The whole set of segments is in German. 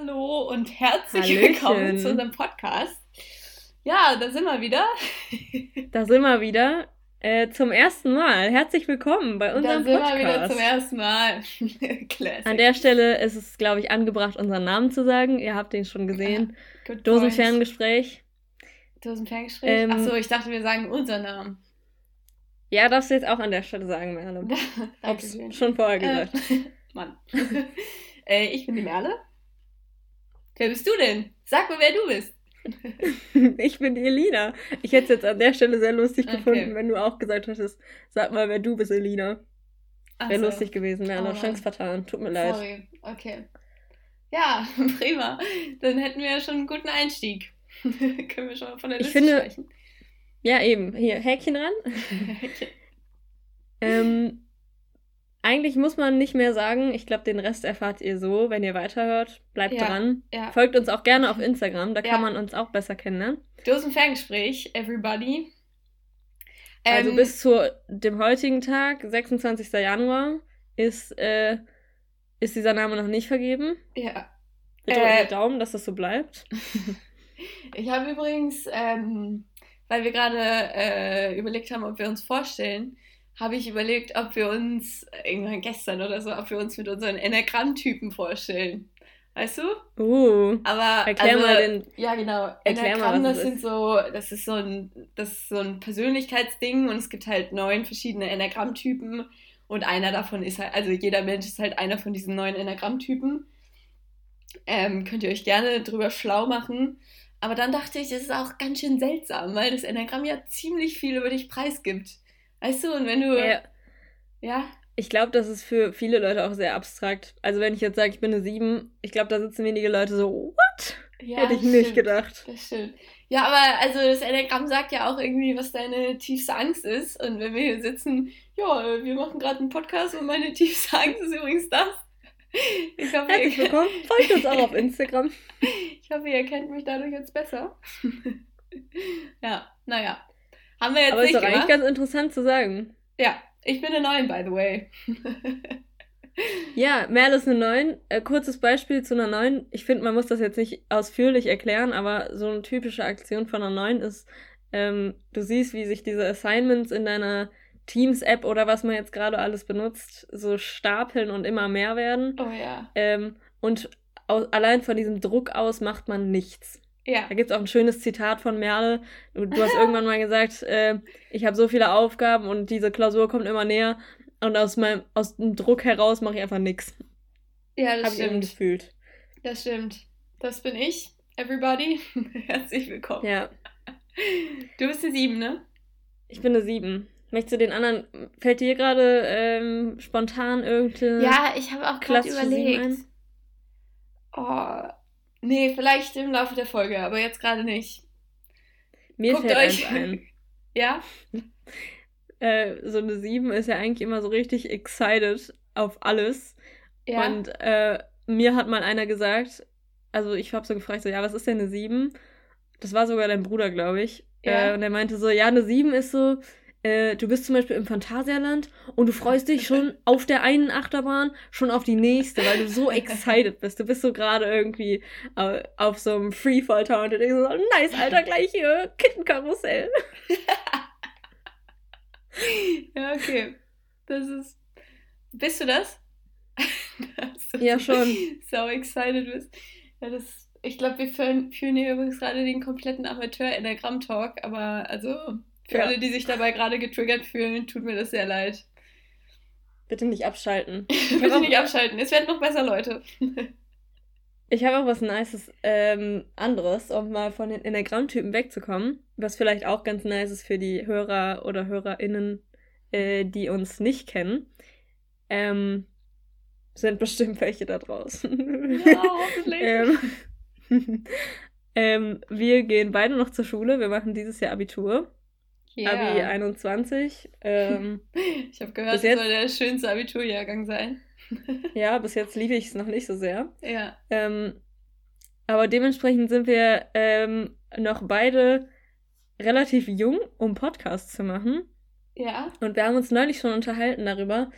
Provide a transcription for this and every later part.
Hallo und herzlich Hallöchen. willkommen zu unserem Podcast. Ja, da sind wir wieder. da sind wir wieder. Äh, zum ersten Mal. Herzlich willkommen bei unserem Podcast. Da sind wir wieder zum ersten Mal. Classic. An der Stelle ist es, glaube ich, angebracht, unseren Namen zu sagen. Ihr habt den schon gesehen. Ja, Dosenferngespräch. Dosenferngespräch? Ähm, Achso, ich dachte, wir sagen unseren Namen. Ja, darfst du jetzt auch an der Stelle sagen, Merle. Hab's schon vorher gesagt. Äh, Mann. äh, ich bin die Merle. Wer bist du denn? Sag mir, wer du bist. ich bin die Elina. Ich hätte es jetzt an der Stelle sehr lustig okay. gefunden, wenn du auch gesagt hättest, sag mal, wer du bist, Elina. Wäre so. lustig gewesen, wäre oh, Chance vertan. Tut mir leid. Sorry, okay. Ja, prima. Dann hätten wir ja schon einen guten Einstieg. Können wir schon mal von der Liste ich finde, sprechen. Ja, eben. Hier, Häkchen ran. Häkchen. ähm, eigentlich muss man nicht mehr sagen. Ich glaube, den Rest erfahrt ihr so, wenn ihr weiterhört. Bleibt ja, dran. Ja. Folgt uns auch gerne auf Instagram, da ja. kann man uns auch besser kennenlernen. Dosenferngespräch, everybody. Also ähm, bis zu dem heutigen Tag, 26. Januar, ist, äh, ist dieser Name noch nicht vergeben. Ja. Bitte äh, Daumen, dass das so bleibt. ich habe übrigens, ähm, weil wir gerade äh, überlegt haben, ob wir uns vorstellen, habe ich überlegt, ob wir uns, irgendwann gestern oder so, ob wir uns mit unseren Enneagramm-Typen vorstellen. Weißt du? Uh. Aber erklär also, mal den. Ja, genau. Enneagramm, das, das sind so, das ist so ein, das ist so ein Persönlichkeitsding und es gibt halt neun verschiedene Enneagramm-Typen und einer davon ist halt, also jeder Mensch ist halt einer von diesen neun Enneagramm-Typen. Ähm, könnt ihr euch gerne drüber schlau machen. Aber dann dachte ich, es ist auch ganz schön seltsam, weil das Enneagramm ja ziemlich viel über dich preisgibt. Weißt du, und wenn du. Ja. ja? Ich glaube, das ist für viele Leute auch sehr abstrakt. Also, wenn ich jetzt sage, ich bin eine 7, ich glaube, da sitzen wenige Leute so, what? Ja, Hätte ich nicht stimmt. gedacht. Das stimmt. Ja, aber also das Enneagramm sagt ja auch irgendwie, was deine tiefste Angst ist. Und wenn wir hier sitzen, ja, wir machen gerade einen Podcast und meine tiefste Angst ist übrigens das. Ich hoffe, Herzlich ihr willkommen. Folgt uns auch auf Instagram. Ich hoffe, ihr kennt mich dadurch jetzt besser. ja, naja. Haben wir jetzt Aber nicht ist doch gemacht. eigentlich ganz interessant zu sagen. Ja, ich bin eine 9, by the way. ja, Merle ist eine 9. Äh, kurzes Beispiel zu einer 9. Ich finde, man muss das jetzt nicht ausführlich erklären, aber so eine typische Aktion von einer 9 ist, ähm, du siehst, wie sich diese Assignments in deiner Teams-App oder was man jetzt gerade alles benutzt, so stapeln und immer mehr werden. Oh ja. Ähm, und allein von diesem Druck aus macht man nichts. Ja. Da gibt es auch ein schönes Zitat von Merle. Du, du hast irgendwann mal gesagt, äh, ich habe so viele Aufgaben und diese Klausur kommt immer näher und aus meinem aus dem Druck heraus mache ich einfach nichts. Ja, das hab stimmt. Ich gefühlt. Das stimmt. Das bin ich. Everybody, herzlich willkommen. Ja. Du bist eine 7, ne? Ich bin eine 7. Möchtest du den anderen, fällt dir gerade ähm, spontan irgendeine. Ja, ich habe auch gerade überlegt. Oh, Nee, vielleicht im Laufe der Folge, aber jetzt gerade nicht. Mir Guckt fällt euch ein. ja? äh, so eine 7 ist ja eigentlich immer so richtig excited auf alles. Ja. Und äh, mir hat mal einer gesagt, also ich habe so gefragt, so, ja, was ist denn eine 7? Das war sogar dein Bruder, glaube ich. Ja. Äh, und er meinte so, ja, eine 7 ist so, äh, du bist zum Beispiel im Phantasialand und du freust dich schon auf der einen Achterbahn schon auf die nächste, weil du so excited bist. Du bist so gerade irgendwie äh, auf so einem Freefall Tower und du denkst so, nice, Alter, gleich hier, Kittenkarussell. ja, okay. Das ist. Bist du das? du ja, schon. So excited bist. Ja, das. Ich glaube, wir führen, führen hier übrigens gerade den kompletten Amateur-Enneagramm-Talk, aber also für ja. alle, die sich dabei gerade getriggert fühlen, tut mir das sehr leid. Bitte nicht abschalten. Bitte nicht abschalten. Es wird noch besser, Leute. ich habe auch was Nices ähm, anderes, um mal von den Enneagramm-Typen wegzukommen. Was vielleicht auch ganz nice ist für die Hörer oder HörerInnen, äh, die uns nicht kennen. Ähm, sind bestimmt welche da draußen. Ja, hoffentlich. ähm, ähm, wir gehen beide noch zur Schule. Wir machen dieses Jahr Abitur. Yeah. Abi 21. Ähm, ich habe gehört, es soll der schönste Abiturjahrgang sein. ja, bis jetzt liebe ich es noch nicht so sehr. Ja. Ähm, aber dementsprechend sind wir ähm, noch beide relativ jung, um Podcasts zu machen. Ja. Und wir haben uns neulich schon unterhalten darüber,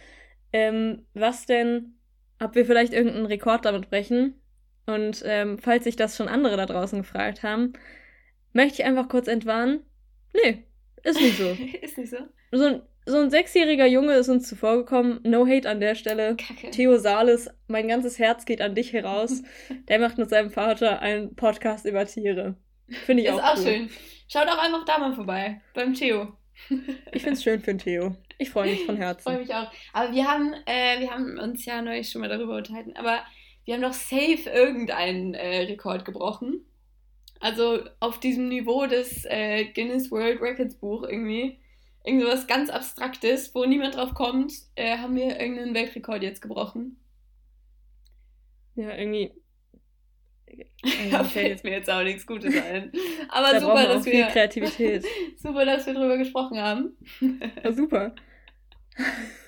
ähm, was denn, ob wir vielleicht irgendeinen Rekord damit brechen, Und ähm, falls sich das schon andere da draußen gefragt haben, möchte ich einfach kurz entwarnen. Nee, ist nicht so. ist nicht so. So ein, so ein sechsjähriger Junge ist uns zuvor gekommen. No hate an der Stelle. Kacke. Theo Sales, mein ganzes Herz geht an dich heraus. der macht mit seinem Vater einen Podcast über Tiere. Finde ich ist auch, auch cool. schön. Schaut auch einfach da mal vorbei. Beim Theo. ich finde es schön für den Theo. Ich freue mich von Herzen. Ich freue mich auch. Aber wir haben, äh, wir haben uns ja neulich schon mal darüber unterhalten, aber wir haben doch safe irgendeinen äh, Rekord gebrochen. Also auf diesem Niveau des äh, Guinness World Records Buch irgendwie. Irgendwas ganz Abstraktes, wo niemand drauf kommt, äh, haben wir irgendeinen Weltrekord jetzt gebrochen. Ja, irgendwie. Da fällt jetzt mir jetzt auch nichts Gutes ein. Aber da super, dass wir. Kreativität. super, dass wir drüber gesprochen haben. Ja, super.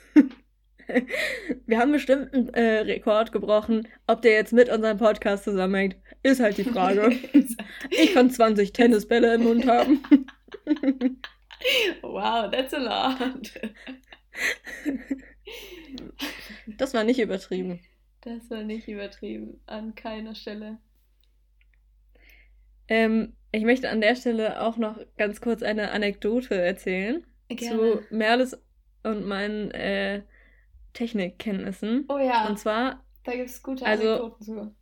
Wir haben bestimmt einen äh, Rekord gebrochen. Ob der jetzt mit unserem Podcast zusammenhängt, ist halt die Frage. ich kann 20 Tennisbälle im Mund haben. wow, that's a lot. Das war nicht übertrieben. Das war nicht übertrieben. An keiner Stelle. Ähm, ich möchte an der Stelle auch noch ganz kurz eine Anekdote erzählen. Gerne. Zu Merles und meinen äh, Technikkenntnissen. Oh ja. Und zwar. Da gibt es gute also, Anekdoten zu.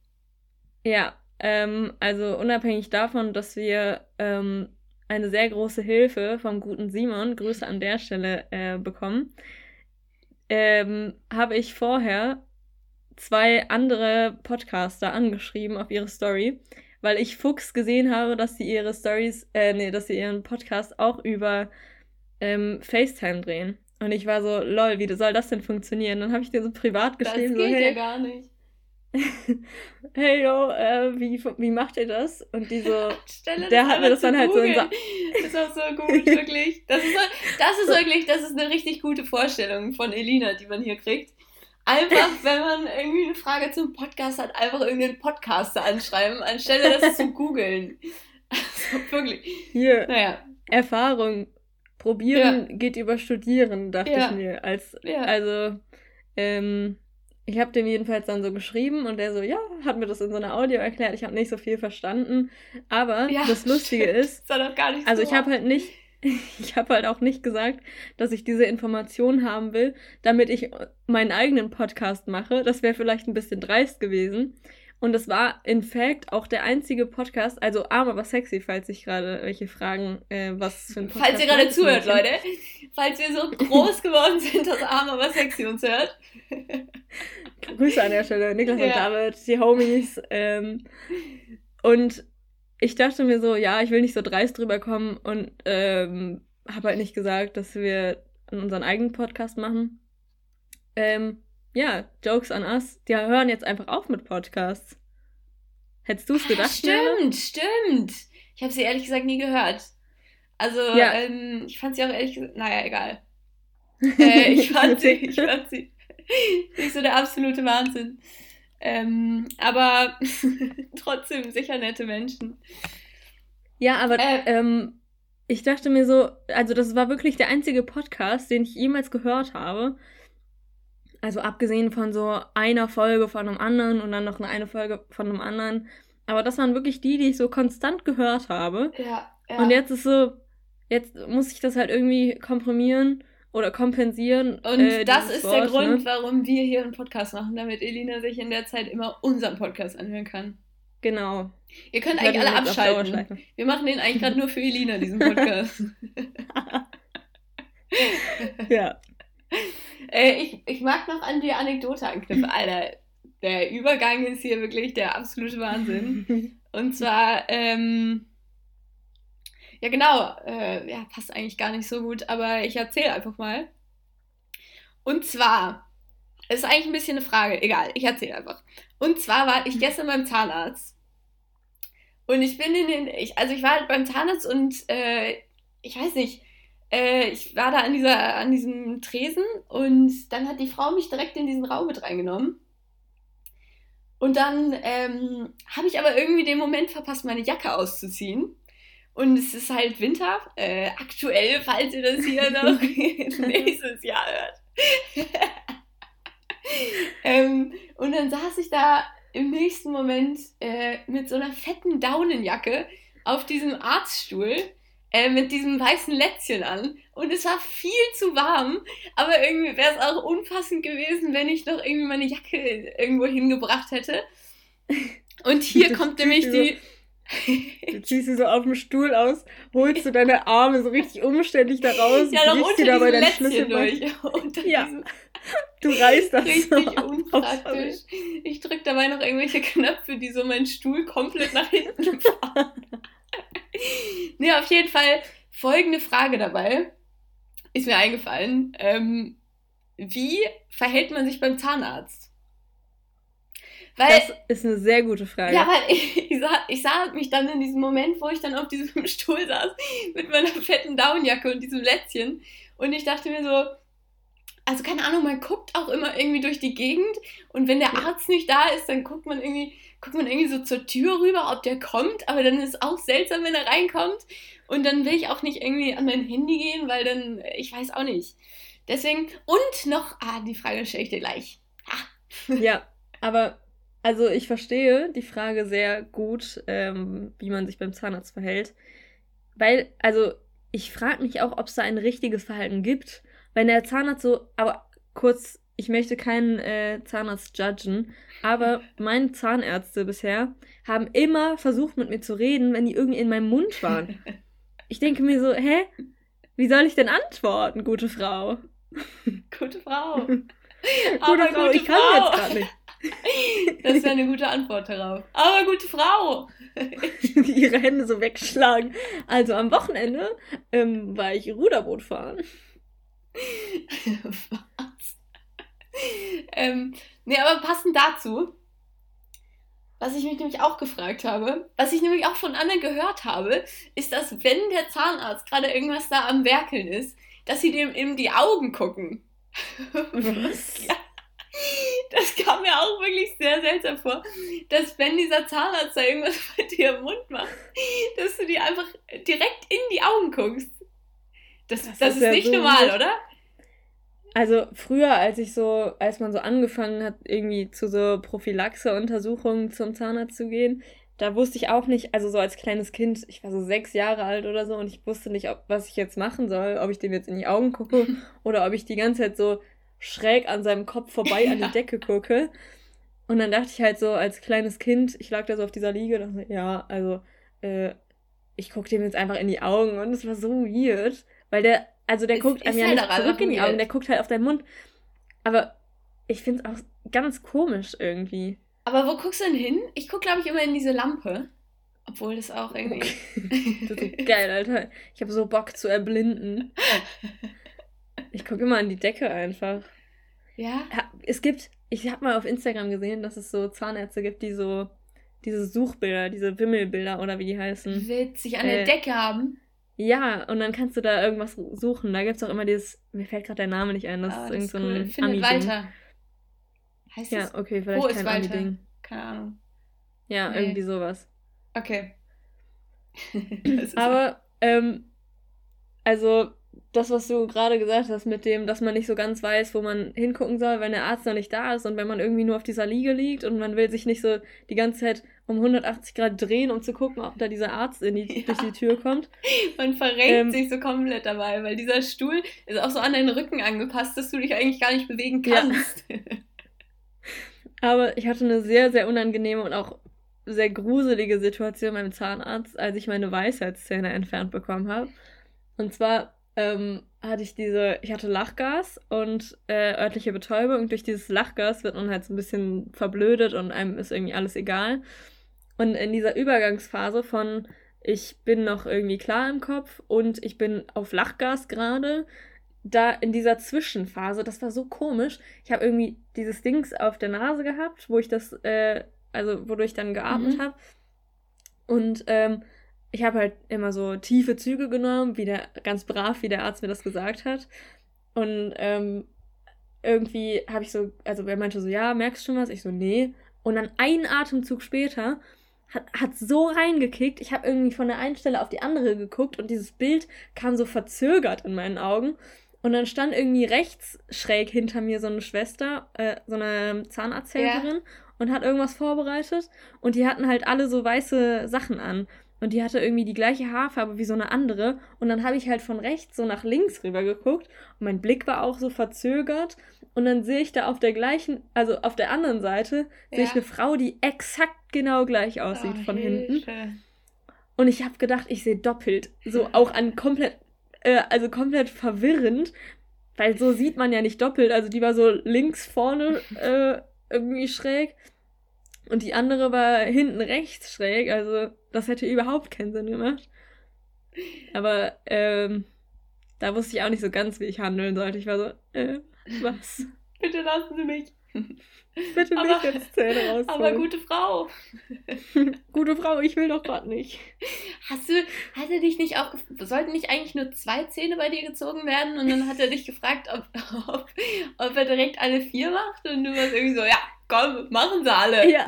Ja, ähm, also unabhängig davon, dass wir ähm, eine sehr große Hilfe vom guten Simon, Grüße an der Stelle, äh, bekommen, ähm, habe ich vorher zwei andere Podcaster angeschrieben auf ihre Story, weil ich Fuchs gesehen habe, dass sie ihre Stories, äh, nee, dass sie ihren Podcast auch über ähm, FaceTime drehen. Und ich war so, lol, wie soll das denn funktionieren? Dann habe ich dir so privat geschrieben. Das geht so, hey, ja gar nicht. hey yo, äh, wie, wie macht ihr das? Und die so, Stelle der hat mir das dann halt Google. so in Das ist auch so gut, wirklich. Das ist, das ist wirklich, das ist eine richtig gute Vorstellung von Elina, die man hier kriegt. Einfach, wenn man irgendwie eine Frage zum Podcast hat, einfach irgendeinen Podcaster anschreiben, anstelle das zu googeln. Also wirklich. Hier. Naja. Erfahrung Probieren ja. geht über Studieren, dachte ja. ich mir. Als, ja. Also, ähm, ich habe dem jedenfalls dann so geschrieben und der so, ja, hat mir das in so einer Audio erklärt. Ich habe nicht so viel verstanden. Aber das Lustige ist, das also so ich habe halt nicht, ich habe halt auch nicht gesagt, dass ich diese Information haben will, damit ich meinen eigenen Podcast mache. Das wäre vielleicht ein bisschen dreist gewesen. Und es war in fact auch der einzige Podcast, also arm aber sexy, falls sich gerade welche fragen, äh, was für ein Podcast. Falls ihr gerade zuhört, Leute. Falls wir so groß geworden sind, dass arm aber sexy uns hört. Grüße an der Stelle, Niklas ja. und David, die Homies. Ähm, und ich dachte mir so, ja, ich will nicht so dreist drüber kommen und ähm, habe halt nicht gesagt, dass wir unseren eigenen Podcast machen. Ähm, ja, Jokes an us, die hören jetzt einfach auf mit Podcasts. Hättest du es gedacht? Stimmt, Nele? stimmt. Ich habe sie ehrlich gesagt nie gehört. Also, ja. ähm, ich fand sie auch ehrlich gesagt, naja, egal. äh, ich, fand sie, ich fand sie nicht so der absolute Wahnsinn. Ähm, aber trotzdem sicher nette Menschen. Ja, aber äh, ähm, ich dachte mir so, also das war wirklich der einzige Podcast, den ich jemals gehört habe, also abgesehen von so einer Folge von einem anderen und dann noch eine Folge von einem anderen. Aber das waren wirklich die, die ich so konstant gehört habe. Ja, ja. Und jetzt ist so, jetzt muss ich das halt irgendwie komprimieren oder kompensieren. Und äh, das ist Wort, der Grund, ne? warum wir hier einen Podcast machen, damit Elina sich in der Zeit immer unseren Podcast anhören kann. Genau. Ihr könnt eigentlich alle abschalten. Wir machen den eigentlich gerade nur für Elina, diesen Podcast. ja. Äh, ich, ich mag noch an die Anekdote anknüpfen. Alter, der Übergang ist hier wirklich der absolute Wahnsinn. Und zwar, ähm, ja genau, äh, ja, passt eigentlich gar nicht so gut, aber ich erzähle einfach mal. Und zwar, ist eigentlich ein bisschen eine Frage, egal, ich erzähle einfach. Und zwar war ich gestern beim Zahnarzt. Und ich bin in den, ich, also ich war halt beim Zahnarzt und äh, ich weiß nicht, äh, ich war da an, dieser, an diesem Tresen und dann hat die Frau mich direkt in diesen Raum mit reingenommen. Und dann ähm, habe ich aber irgendwie den Moment verpasst, meine Jacke auszuziehen. Und es ist halt Winter, äh, aktuell, falls ihr das hier noch nächstes Jahr hört. ähm, und dann saß ich da im nächsten Moment äh, mit so einer fetten Daunenjacke auf diesem Arztstuhl äh, mit diesem weißen Lätzchen an und es war viel zu warm, aber irgendwie wäre es auch unpassend gewesen, wenn ich noch irgendwie meine Jacke irgendwo hingebracht hätte. Und hier kommt nämlich die. Du ziehst sie so auf dem Stuhl aus, holst du deine Arme so richtig umständlich da raus, ja, brichst dir dabei dein Schlüssel durch. ja. Du reißt das richtig so unpraktisch. Ich drücke dabei noch irgendwelche Knöpfe, die so meinen Stuhl komplett nach hinten fahren. Nee, auf jeden Fall folgende Frage dabei ist mir eingefallen. Ähm, wie verhält man sich beim Zahnarzt? Weil, das ist eine sehr gute Frage. Ja, weil ich, ich, sah, ich sah mich dann in diesem Moment, wo ich dann auf diesem Stuhl saß, mit meiner fetten Downjacke und diesem Lätzchen. Und ich dachte mir so, also keine Ahnung, man guckt auch immer irgendwie durch die Gegend und wenn der Arzt nicht da ist, dann guckt man irgendwie, guckt man irgendwie so zur Tür rüber, ob der kommt, aber dann ist es auch seltsam, wenn er reinkommt und dann will ich auch nicht irgendwie an mein Handy gehen, weil dann, ich weiß auch nicht. Deswegen, und noch, ah, die Frage stelle ich dir gleich. Ah. Ja, aber also ich verstehe die Frage sehr gut, ähm, wie man sich beim Zahnarzt verhält. Weil, also ich frage mich auch, ob es da ein richtiges Verhalten gibt. Wenn der Zahnarzt so, aber kurz, ich möchte keinen äh, Zahnarzt judgen, aber meine Zahnärzte bisher haben immer versucht mit mir zu reden, wenn die irgendwie in meinem Mund waren. Ich denke mir so, hä? Wie soll ich denn antworten, gute Frau? Gute Frau. gute Frau, ich kann Frau. jetzt gerade nicht. Das wäre eine gute Antwort darauf. Aber gute Frau. Ihre Hände so wegschlagen. Also am Wochenende ähm, war ich Ruderboot fahren. Ähm, nee, aber passend dazu, was ich mich nämlich auch gefragt habe, was ich nämlich auch von anderen gehört habe, ist, dass wenn der Zahnarzt gerade irgendwas da am Werkeln ist, dass sie dem in die Augen gucken. Was? ja. Das kam mir auch wirklich sehr seltsam vor, dass wenn dieser Zahnarzt da irgendwas bei dir im Mund macht, dass du dir einfach direkt in die Augen guckst. Das, das, das ist, ist nicht so normal, oder? Also früher, als ich so, als man so angefangen hat, irgendwie zu so Prophylaxe-Untersuchungen zum Zahnarzt zu gehen, da wusste ich auch nicht, also so als kleines Kind, ich war so sechs Jahre alt oder so und ich wusste nicht, ob, was ich jetzt machen soll, ob ich dem jetzt in die Augen gucke oder ob ich die ganze Zeit so schräg an seinem Kopf vorbei an die Decke gucke. Und dann dachte ich halt so als kleines Kind, ich lag da so auf dieser Liege und dachte, ja, also, äh, ich gucke dem jetzt einfach in die Augen und es war so weird, weil der, also der es guckt einem ja halt nicht zurück in die Augen, der guckt halt auf deinen Mund. Aber ich finde es auch ganz komisch irgendwie. Aber wo guckst du denn hin? Ich gucke, glaube ich, immer in diese Lampe. Obwohl das auch irgendwie. Das ist geil, Alter. Ich habe so Bock zu erblinden. Ich gucke immer an die Decke einfach. Ja? Es gibt, ich habe mal auf Instagram gesehen, dass es so Zahnärzte gibt, die so diese Suchbilder, diese Wimmelbilder oder wie die heißen. Witzig, an äh, der Decke haben. Ja, und dann kannst du da irgendwas suchen. Da gibt es auch immer dieses, mir fällt gerade der Name nicht ein, das oh, ist irgend so ein cool. Findet Walter. Heißt ja, okay, vielleicht Wo kein Ami-Ding. Keine Ahnung. Ja, nee. irgendwie sowas. Okay. Aber, ähm, also das, was du gerade gesagt hast, mit dem, dass man nicht so ganz weiß, wo man hingucken soll, wenn der Arzt noch nicht da ist und wenn man irgendwie nur auf dieser Liege liegt und man will sich nicht so die ganze Zeit um 180 Grad drehen, um zu gucken, ob da dieser Arzt in die, ja. durch die Tür kommt. Man verrenkt ähm, sich so komplett dabei, weil dieser Stuhl ist auch so an deinen Rücken angepasst, dass du dich eigentlich gar nicht bewegen kannst. Ja. Aber ich hatte eine sehr, sehr unangenehme und auch sehr gruselige Situation beim Zahnarzt, als ich meine Weisheitszähne entfernt bekommen habe. Und zwar ähm, hatte ich diese, ich hatte Lachgas und äh, örtliche Betäubung. Und durch dieses Lachgas wird man halt so ein bisschen verblödet und einem ist irgendwie alles egal. Und in dieser Übergangsphase von ich bin noch irgendwie klar im Kopf und ich bin auf Lachgas gerade, da in dieser Zwischenphase, das war so komisch. Ich habe irgendwie dieses Dings auf der Nase gehabt, wo ich das, äh, also wodurch ich dann geatmet mhm. habe. Und ähm, ich habe halt immer so tiefe Züge genommen, wie der, ganz brav, wie der Arzt mir das gesagt hat. Und ähm, irgendwie habe ich so, also er meinte so, ja, merkst du schon was? Ich so, nee. Und dann einen Atemzug später hat, hat so reingekickt. Ich habe irgendwie von der einen Stelle auf die andere geguckt und dieses Bild kam so verzögert in meinen Augen. Und dann stand irgendwie rechts schräg hinter mir so eine Schwester, äh, so eine Zahnarzthelferin. Ja. und hat irgendwas vorbereitet und die hatten halt alle so weiße Sachen an. Und die hatte irgendwie die gleiche Haarfarbe wie so eine andere. Und dann habe ich halt von rechts so nach links rüber geguckt. Und mein Blick war auch so verzögert. Und dann sehe ich da auf der gleichen, also auf der anderen Seite, ja. sehe ich eine Frau, die exakt genau gleich aussieht oh, von Hilfe. hinten. Und ich habe gedacht, ich sehe doppelt. So auch an komplett, äh, also komplett verwirrend. Weil so sieht man ja nicht doppelt. Also die war so links vorne äh, irgendwie schräg. Und die andere war hinten rechts schräg. Also das hätte überhaupt keinen Sinn gemacht. Aber ähm, da wusste ich auch nicht so ganz, wie ich handeln sollte. Ich war so, äh, was? Bitte lassen Sie mich. Bitte aber, nicht jetzt Zähne rausholen. Aber gute Frau. gute Frau, ich will doch gerade nicht. Hast du, hat er dich nicht auch, sollten nicht eigentlich nur zwei Zähne bei dir gezogen werden? Und dann hat er dich gefragt, ob, ob, ob er direkt alle vier macht? Und du warst irgendwie so, ja, komm, machen sie alle. Ja,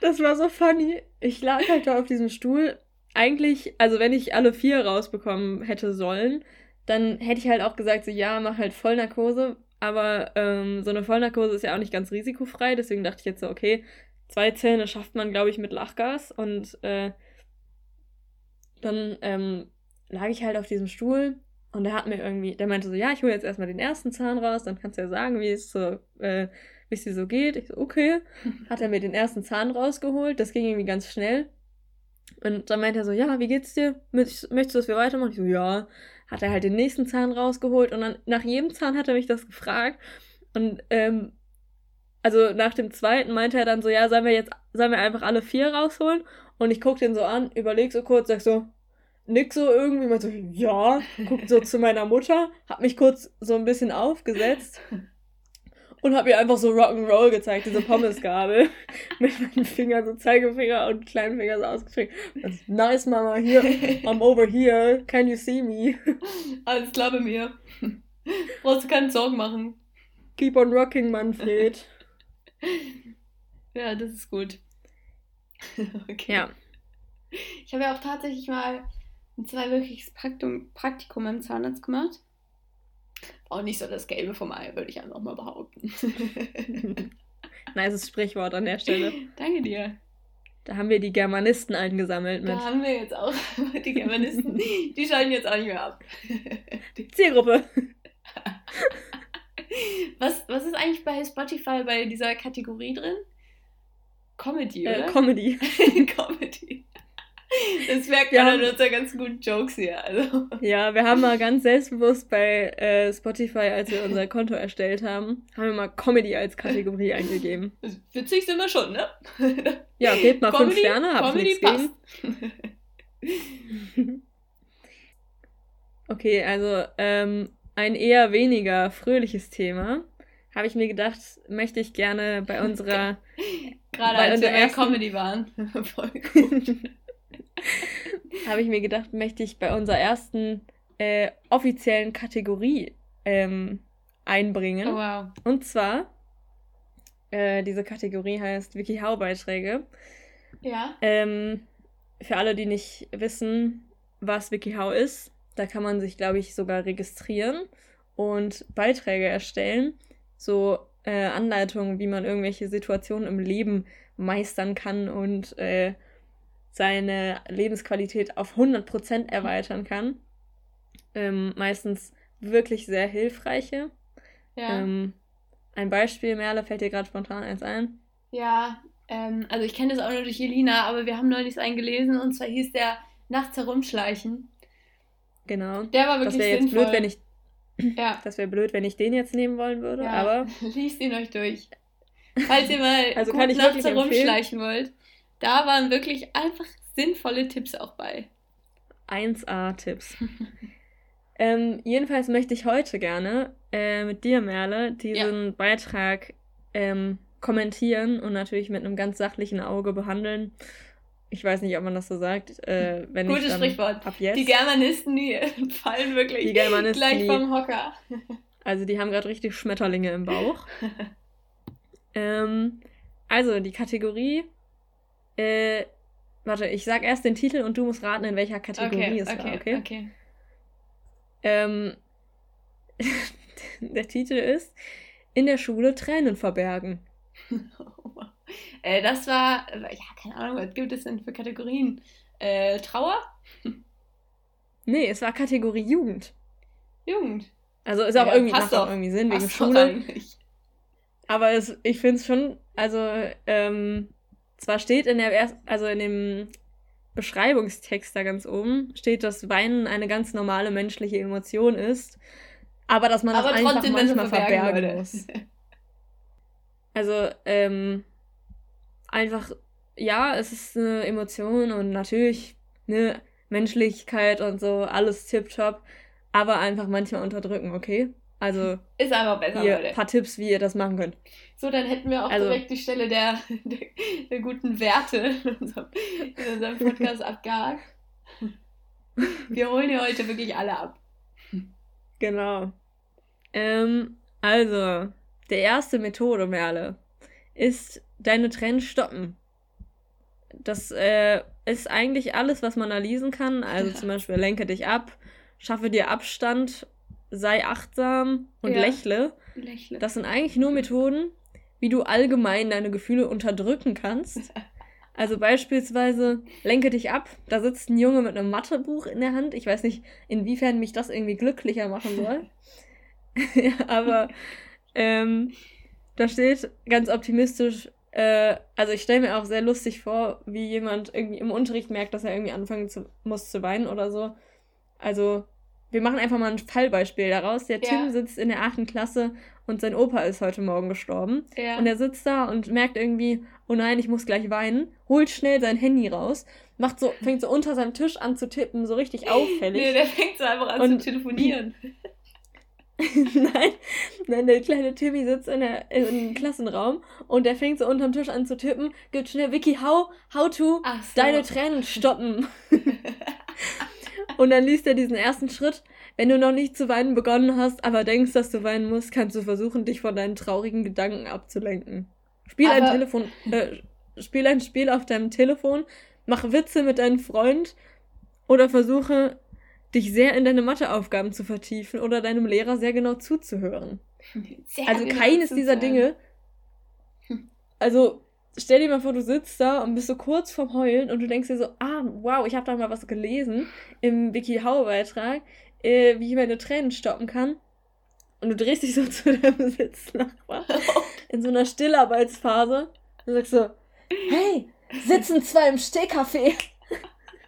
das war so funny. Ich lag halt da auf diesem Stuhl. Eigentlich, also wenn ich alle vier rausbekommen hätte sollen, dann hätte ich halt auch gesagt, so ja, mach halt Vollnarkose. Aber ähm, so eine Vollnarkose ist ja auch nicht ganz risikofrei. Deswegen dachte ich jetzt so, okay, zwei Zähne schafft man, glaube ich, mit Lachgas. Und äh, dann ähm, lag ich halt auf diesem Stuhl und der hat mir irgendwie, der meinte so, ja, ich hole jetzt erstmal den ersten Zahn raus, dann kannst du ja sagen, wie es so, äh, wie es dir so geht. Ich so, okay. Hat er mir den ersten Zahn rausgeholt. Das ging irgendwie ganz schnell. Und dann meinte er so, ja, wie geht's dir? Möchtest du, dass wir weitermachen? Ich so, ja. Hat er halt den nächsten Zahn rausgeholt und dann nach jedem Zahn hat er mich das gefragt. Und ähm, also nach dem zweiten meinte er dann so, ja, sollen wir jetzt, sollen wir einfach alle vier rausholen? Und ich guck den so an, überleg so kurz, sag so, nix so irgendwie, meinte so, ja, guck so zu meiner Mutter, hab mich kurz so ein bisschen aufgesetzt und habe ihr einfach so Rock'n'Roll gezeigt, diese Pommesgabel. mit meinen Fingern, so Zeigefinger und kleinen Finger so ausgestreckt. Nice, Mama, hier, I'm over here, can you see me? Alles klar bei mir. Brauchst du keine Sorgen machen. Keep on rocking, Manfred. ja, das ist gut. okay. Ja. Ich habe ja auch tatsächlich mal ein zweiwöchiges Praktikum, Praktikum im Zahnarzt gemacht auch nicht so das Gelbe vom Ei, würde ich einfach mal behaupten. nice Sprichwort an der Stelle. Danke dir. Da haben wir die Germanisten eingesammelt mit. Da haben wir jetzt auch die Germanisten. die schalten jetzt auch nicht mehr ab. Die Zielgruppe. Was, was ist eigentlich bei Spotify bei dieser Kategorie drin? Comedy, äh, oder? Äh, Comedy. Comedy. Das merkt man an unseren ganzen guten Jokes hier. Also. Ja, wir haben mal ganz selbstbewusst bei äh, Spotify, als wir unser Konto erstellt haben, haben wir mal Comedy als Kategorie eingegeben. Witzig sind wir schon, ne? Ja, gebt mal Comedy, fünf Sterne, hab Comedy passt. okay, also ähm, ein eher weniger fröhliches Thema habe ich mir gedacht, möchte ich gerne bei unserer Gerade bei als wir bei Comedy waren. Voll gut. habe ich mir gedacht, möchte ich bei unserer ersten äh, offiziellen Kategorie ähm, einbringen. Oh, wow. Und zwar, äh, diese Kategorie heißt WikiHow-Beiträge. Ja. Ähm, für alle, die nicht wissen, was WikiHow ist, da kann man sich, glaube ich, sogar registrieren und Beiträge erstellen. So äh, Anleitungen, wie man irgendwelche Situationen im Leben meistern kann und äh, seine Lebensqualität auf 100% erweitern kann. Ähm, meistens wirklich sehr hilfreiche. Ja. Ähm, ein Beispiel, Merle, fällt dir gerade spontan eins ein? Ja, ähm, also ich kenne das auch nur durch Elina, aber wir haben neulich einen gelesen und zwar hieß der Nachts herumschleichen. Genau. Der war wirklich das jetzt blöd, wenn ich ja. Das wäre blöd, wenn ich den jetzt nehmen wollen würde, ja. aber. Liest ihn euch durch. Falls ihr mal also gut nachts herumschleichen wollt. Da waren wirklich einfach sinnvolle Tipps auch bei. 1A-Tipps. ähm, jedenfalls möchte ich heute gerne äh, mit dir, Merle, diesen ja. Beitrag ähm, kommentieren und natürlich mit einem ganz sachlichen Auge behandeln. Ich weiß nicht, ob man das so sagt. Äh, wenn Gutes Sprichwort. Ab jetzt. Die Germanisten, die fallen wirklich gleich vom Hocker. Also die haben gerade richtig Schmetterlinge im Bauch. ähm, also die Kategorie äh, warte, ich sag erst den Titel und du musst raten, in welcher Kategorie okay, es okay, war, okay? Okay. Ähm, der Titel ist In der Schule Tränen verbergen. Äh, das war, ja, keine Ahnung, was gibt es denn für Kategorien? Äh, Trauer? Nee, es war Kategorie Jugend. Jugend. Also ist auch ja, irgendwie, macht auch irgendwie Sinn wegen Schule. Aber es, ich finde es schon, also ähm, zwar steht in der also in dem Beschreibungstext da ganz oben steht, dass Weinen eine ganz normale menschliche Emotion ist, aber dass man aber das einfach manchmal verbergen würde. muss. Also ähm, einfach ja, es ist eine Emotion und natürlich eine Menschlichkeit und so alles tipptopp, aber einfach manchmal unterdrücken, okay? Also ist einfach besser, hier, Leute. paar Tipps, wie ihr das machen könnt. So, dann hätten wir auch also, direkt die Stelle der, der, der guten Werte in unserem, in unserem Podcast abgehakt. Wir holen hier heute wirklich alle ab. Genau. Ähm, also, der erste Methode, Merle, ist deine Tränen stoppen. Das äh, ist eigentlich alles, was man da lesen kann. Also zum Beispiel lenke dich ab, schaffe dir Abstand sei achtsam und ja. lächle. lächle. Das sind eigentlich nur Methoden, wie du allgemein deine Gefühle unterdrücken kannst. Also beispielsweise lenke dich ab. Da sitzt ein Junge mit einem Mathebuch in der Hand. Ich weiß nicht, inwiefern mich das irgendwie glücklicher machen soll. aber ähm, da steht ganz optimistisch, äh, also ich stelle mir auch sehr lustig vor, wie jemand irgendwie im Unterricht merkt, dass er irgendwie anfangen zu, muss zu weinen oder so. Also wir machen einfach mal ein Fallbeispiel daraus. Der ja. Tim sitzt in der achten Klasse und sein Opa ist heute Morgen gestorben. Ja. Und er sitzt da und merkt irgendwie, oh nein, ich muss gleich weinen, holt schnell sein Handy raus, macht so, fängt so unter seinem Tisch an zu tippen, so richtig auffällig. Nee, der fängt so einfach an und, zu telefonieren. nein, nein, der kleine Timmy sitzt in der, im Klassenraum und der fängt so unterm Tisch an zu tippen, gibt schnell Vicky, how, how to so. deine Tränen stoppen. Und dann liest er diesen ersten Schritt. Wenn du noch nicht zu weinen begonnen hast, aber denkst, dass du weinen musst, kannst du versuchen, dich von deinen traurigen Gedanken abzulenken. Spiel aber ein Telefon, äh, spiel ein Spiel auf deinem Telefon, mach Witze mit deinem Freund oder versuche, dich sehr in deine Matheaufgaben zu vertiefen oder deinem Lehrer sehr genau zuzuhören. Sehr also genau keines dieser Dinge. Also stell dir mal vor, du sitzt da und bist so kurz vorm Heulen und du denkst dir so, ah, wow, ich habe da mal was gelesen im Vicky Hau-Beitrag, äh, wie ich meine Tränen stoppen kann. Und du drehst dich so zu deinem Sitznachbar in so einer Stillarbeitsphase und sagst so, hey, sitzen zwei im Stehkaffee.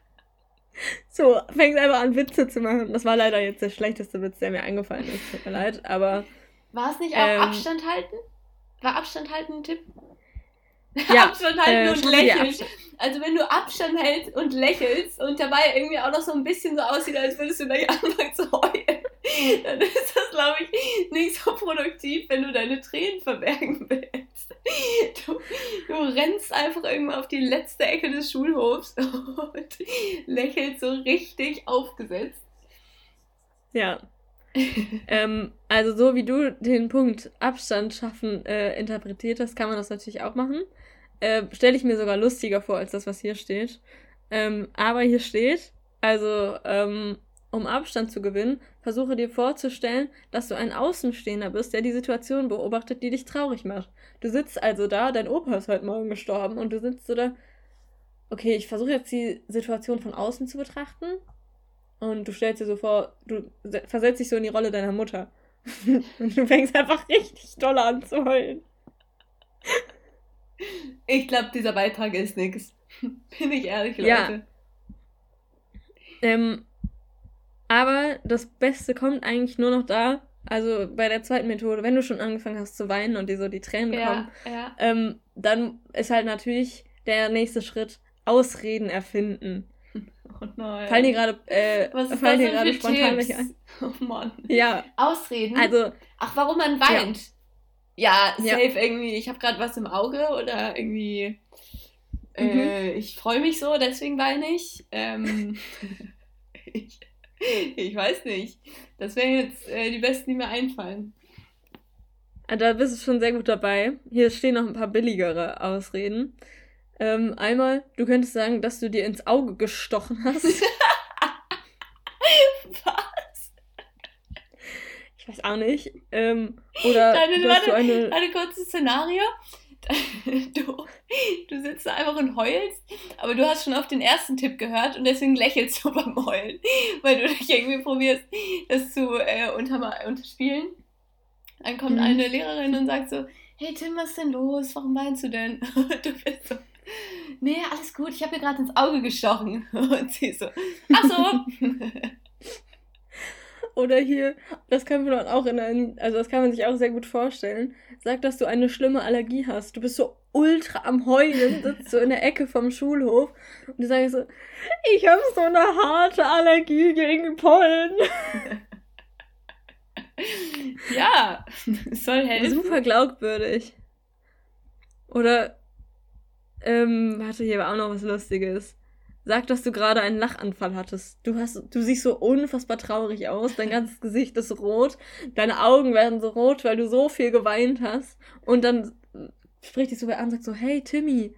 so, fängst einfach an, Witze zu machen. Das war leider jetzt der schlechteste Witz, der mir eingefallen ist. Tut mir leid, aber. War es nicht auch ähm, Abstand halten? War Abstand halten ein Tipp? Ja, Abstand halten äh, und lächeln. Also wenn du Abstand hältst und lächelst und dabei irgendwie auch noch so ein bisschen so aussieht, als würdest du gleich anfangen zu heulen, dann ist das, glaube ich, nicht so produktiv, wenn du deine Tränen verbergen willst. Du, du rennst einfach irgendwann auf die letzte Ecke des Schulhofs und lächelst so richtig aufgesetzt. Ja. ähm, also so wie du den Punkt Abstand schaffen äh, interpretiert hast, kann man das natürlich auch machen. Äh, Stelle ich mir sogar lustiger vor als das, was hier steht. Ähm, aber hier steht, also ähm, um Abstand zu gewinnen, versuche dir vorzustellen, dass du ein Außenstehender bist, der die Situation beobachtet, die dich traurig macht. Du sitzt also da, dein Opa ist heute Morgen gestorben und du sitzt so da. Okay, ich versuche jetzt die Situation von außen zu betrachten. Und du stellst dir so vor, du versetzt dich so in die Rolle deiner Mutter. und du fängst einfach richtig doll an zu heulen. Ich glaube, dieser Beitrag ist nix. Bin ich ehrlich, Leute. Ja. Ähm, aber das Beste kommt eigentlich nur noch da, also bei der zweiten Methode, wenn du schon angefangen hast zu weinen und dir so die Tränen ja, kommen, ja. Ähm, dann ist halt natürlich der nächste Schritt Ausreden erfinden. Oh nein. Fallen dir gerade äh, fallen dir gerade spontan welche ein? Oh Mann. Ja. Ausreden? Also. Ach, warum man weint? Ja. Ja, safe ja. irgendwie, ich habe gerade was im Auge oder irgendwie, äh, mhm. äh, ich freue mich so, deswegen weine ich. Ähm, ich. Ich weiß nicht. Das wären jetzt äh, die besten, die mir einfallen. Ah, da bist du schon sehr gut dabei. Hier stehen noch ein paar billigere Ausreden. Ähm, einmal, du könntest sagen, dass du dir ins Auge gestochen hast. Was? Ich weiß auch nicht. Ähm, oder Deine, warte, eine... eine kurze Szenario. du, du sitzt da einfach und heulst, aber du hast schon auf den ersten Tipp gehört und deswegen lächelst du beim Heulen, weil du dich irgendwie probierst, das zu äh, unter, unterspielen. Dann kommt mhm. eine Lehrerin und sagt so, hey Tim, was ist denn los? Warum weinst du denn? Und du bist so, nee, alles gut, ich habe mir gerade ins Auge gestochen. Und sie so, ach so. Oder hier, das kann man auch in einem, also das kann man sich auch sehr gut vorstellen. Sag, dass du eine schlimme Allergie hast. Du bist so ultra am Heulen, sitzt so in der Ecke vom Schulhof und du sagst so, ich habe so eine harte Allergie gegen Pollen. ja, soll helfen. Super glaubwürdig. Oder, ähm, warte, hier war auch noch was Lustiges. Sag, dass du gerade einen Lachanfall hattest. Du hast, du siehst so unfassbar traurig aus. Dein ganzes Gesicht ist rot. Deine Augen werden so rot, weil du so viel geweint hast. Und dann spricht dich so wer an und sagt so, hey Timmy,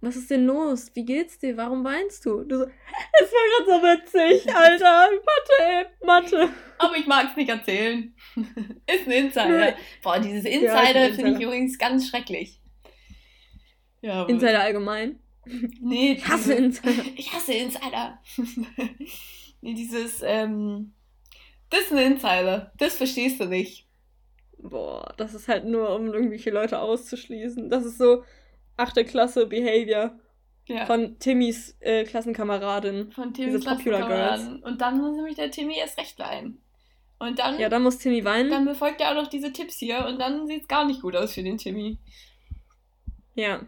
was ist denn los? Wie geht's dir? Warum weinst du? Du so, es war gerade so witzig, Alter. Mathe, ey, Mathe. Aber ich mag's nicht erzählen. ist ein Insider. Boah, dieses Insider ja, finde ich übrigens ganz schrecklich. Ja, Insider allgemein. Nee, ich hasse Insider. Ich hasse Insider. nee, dieses, ähm, das ist ein Insider. Das verstehst du nicht. Boah, das ist halt nur, um irgendwelche Leute auszuschließen. Das ist so achte Klasse Behavior. Ja. Von Timmys äh, Klassenkameradin. Von Timmys Klassenkameradin. Und dann muss nämlich der Timmy erst recht weinen. Und dann. Ja, dann muss Timmy weinen. Dann befolgt er auch noch diese Tipps hier und dann sieht es gar nicht gut aus für den Timmy. Ja.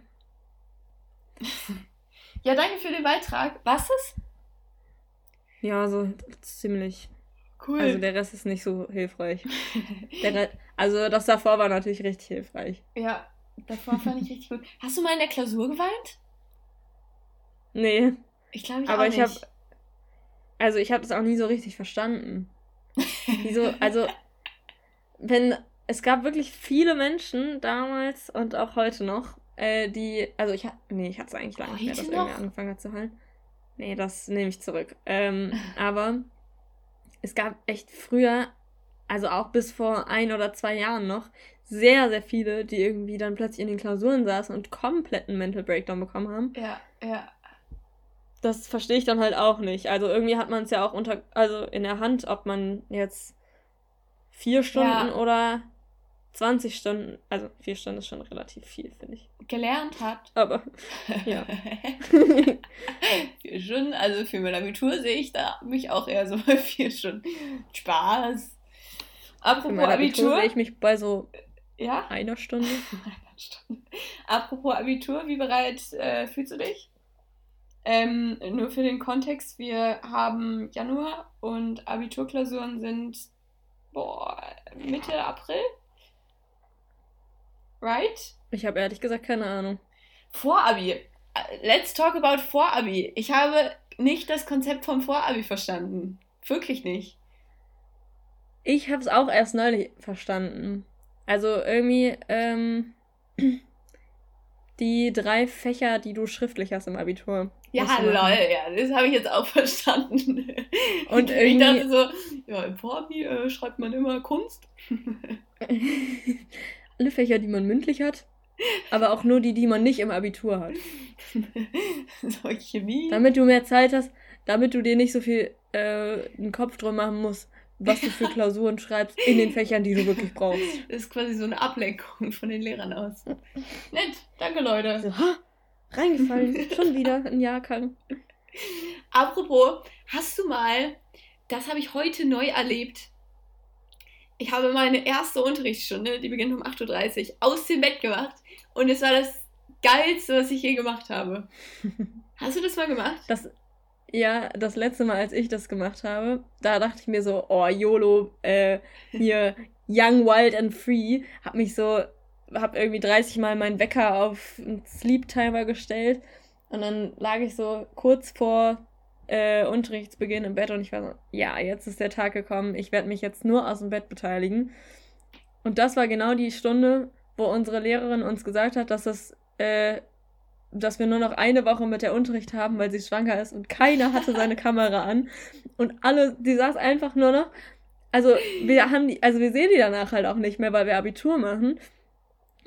Ja, danke für den Beitrag. Was ist? Ja, so ziemlich. Cool. Also der Rest ist nicht so hilfreich. also das davor war natürlich richtig hilfreich. Ja, davor fand ich richtig gut. Hast du mal in der Klausur geweint? Nee. Ich glaube ich Aber auch ich habe also ich habe das auch nie so richtig verstanden. Wieso also wenn es gab wirklich viele Menschen damals und auch heute noch, äh, die, also ich hatte, nee, ich hatte es eigentlich lange nicht mehr, dass noch? irgendwie angefangen hat zu heulen. Nee, das nehme ich zurück. Ähm, aber es gab echt früher, also auch bis vor ein oder zwei Jahren noch, sehr, sehr viele, die irgendwie dann plötzlich in den Klausuren saßen und kompletten Mental Breakdown bekommen haben. Ja, ja. Das verstehe ich dann halt auch nicht. Also irgendwie hat man es ja auch unter, also in der Hand, ob man jetzt vier Stunden ja. oder 20 Stunden, also vier Stunden ist schon relativ viel, finde ich. Gelernt hat. Aber, ja. vier Stunden, also für mein Abitur sehe ich da mich auch eher so bei vier Stunden. Spaß. Apropos Abitur, Abitur sehe ich mich bei so ja? einer Stunde. Apropos Abitur, wie bereit äh, fühlst du dich? Ähm, nur für den Kontext, wir haben Januar und Abiturklausuren sind boah, Mitte April. Right? Ich habe ehrlich gesagt keine Ahnung. Vorabi. Let's talk about Vorabi. Ich habe nicht das Konzept vom Vorabi verstanden. Wirklich nicht. Ich habe es auch erst neulich verstanden. Also irgendwie ähm, die drei Fächer, die du schriftlich hast im Abitur. Ja, lol, ja, das habe ich jetzt auch verstanden. Und irgendwie... Ich dachte so, ja, im Vorabi äh, schreibt man immer Kunst. alle Fächer, die man mündlich hat, aber auch nur die, die man nicht im Abitur hat. so Chemie. Damit du mehr Zeit hast, damit du dir nicht so viel äh, einen Kopf drum machen musst, was du für Klausuren schreibst in den Fächern, die du wirklich brauchst. Das ist quasi so eine Ablenkung von den Lehrern aus. Nett, danke Leute. So, ha, reingefallen, schon wieder ein Jahrgang. Apropos, hast du mal, das habe ich heute neu erlebt, ich habe meine erste Unterrichtsstunde, die beginnt um 8.30 Uhr, aus dem Bett gemacht. Und es war das Geilste, was ich je gemacht habe. Hast du das mal gemacht? Das, ja, das letzte Mal, als ich das gemacht habe, da dachte ich mir so, oh, YOLO, äh, hier, Young, Wild and Free, hab mich so, hab irgendwie 30 Mal meinen Wecker auf einen Sleep Timer gestellt. Und dann lag ich so kurz vor äh, Unterrichtsbeginn im Bett und ich war so, ja, jetzt ist der Tag gekommen, ich werde mich jetzt nur aus dem Bett beteiligen. Und das war genau die Stunde, wo unsere Lehrerin uns gesagt hat, dass es, äh, dass wir nur noch eine Woche mit der Unterricht haben, weil sie schwanger ist und keiner hatte seine Kamera an. Und alle, die saß einfach nur noch. Also wir haben die, also wir sehen die danach halt auch nicht mehr, weil wir Abitur machen.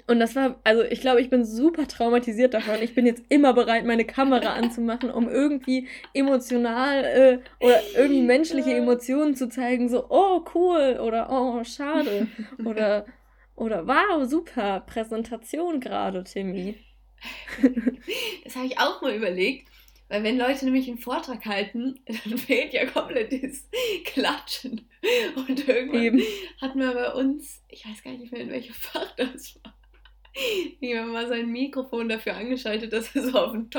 Und das war, also ich glaube, ich bin super traumatisiert davon. Ich bin jetzt immer bereit, meine Kamera anzumachen, um irgendwie emotional äh, oder irgendwie menschliche Emotionen zu zeigen. So, oh, cool oder oh, schade oder, oder wow, super, Präsentation gerade, Timmy. Das habe ich auch mal überlegt. Weil wenn Leute nämlich einen Vortrag halten, dann fehlt ja komplett das Klatschen. Und irgendwann Eben. hatten wir bei uns, ich weiß gar nicht mehr in welchem Fach das war, jemand mal sein Mikrofon dafür angeschaltet, dass er so auf den,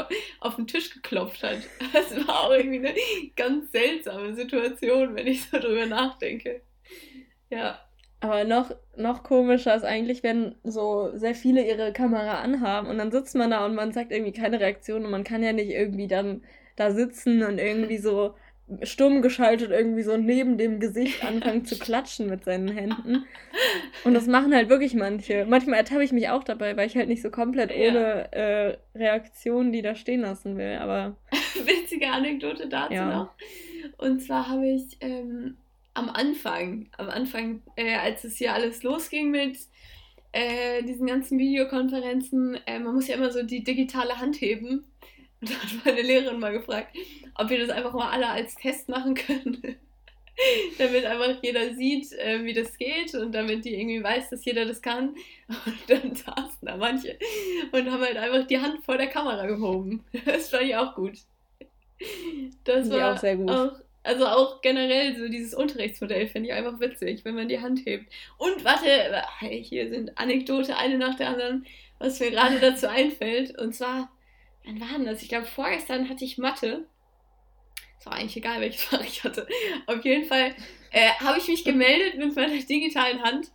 auf den Tisch geklopft hat. Das war auch irgendwie eine ganz seltsame Situation, wenn ich so drüber nachdenke. Ja. Aber noch, noch komischer ist eigentlich, wenn so sehr viele ihre Kamera anhaben und dann sitzt man da und man sagt irgendwie keine Reaktion und man kann ja nicht irgendwie dann da sitzen und irgendwie so stumm geschaltet irgendwie so neben dem Gesicht anfangen zu klatschen mit seinen Händen. Und das machen halt wirklich manche. Manchmal ertappe ich mich auch dabei, weil ich halt nicht so komplett ja. ohne äh, Reaktion die da stehen lassen will. Aber witzige Anekdote dazu ja. noch. Und zwar habe ich ähm, am Anfang, am Anfang, äh, als es hier alles losging mit äh, diesen ganzen Videokonferenzen, äh, man muss ja immer so die digitale Hand heben. Und da hat meine Lehrerin mal gefragt, ob wir das einfach mal alle als Test machen können. damit einfach jeder sieht, äh, wie das geht und damit die irgendwie weiß, dass jeder das kann. Und dann saßen da manche und haben halt einfach die Hand vor der Kamera gehoben. Das fand ich auch gut. Das war auch sehr gut. Auch, also auch generell so dieses Unterrichtsmodell finde ich einfach witzig, wenn man die Hand hebt. Und warte, hier sind Anekdote eine nach der anderen, was mir gerade dazu einfällt. Und zwar, wann war denn das? Ich glaube, vorgestern hatte ich Mathe ist auch eigentlich egal, welches Fach ich hatte. Auf jeden Fall äh, habe ich mich gemeldet mit meiner digitalen Hand.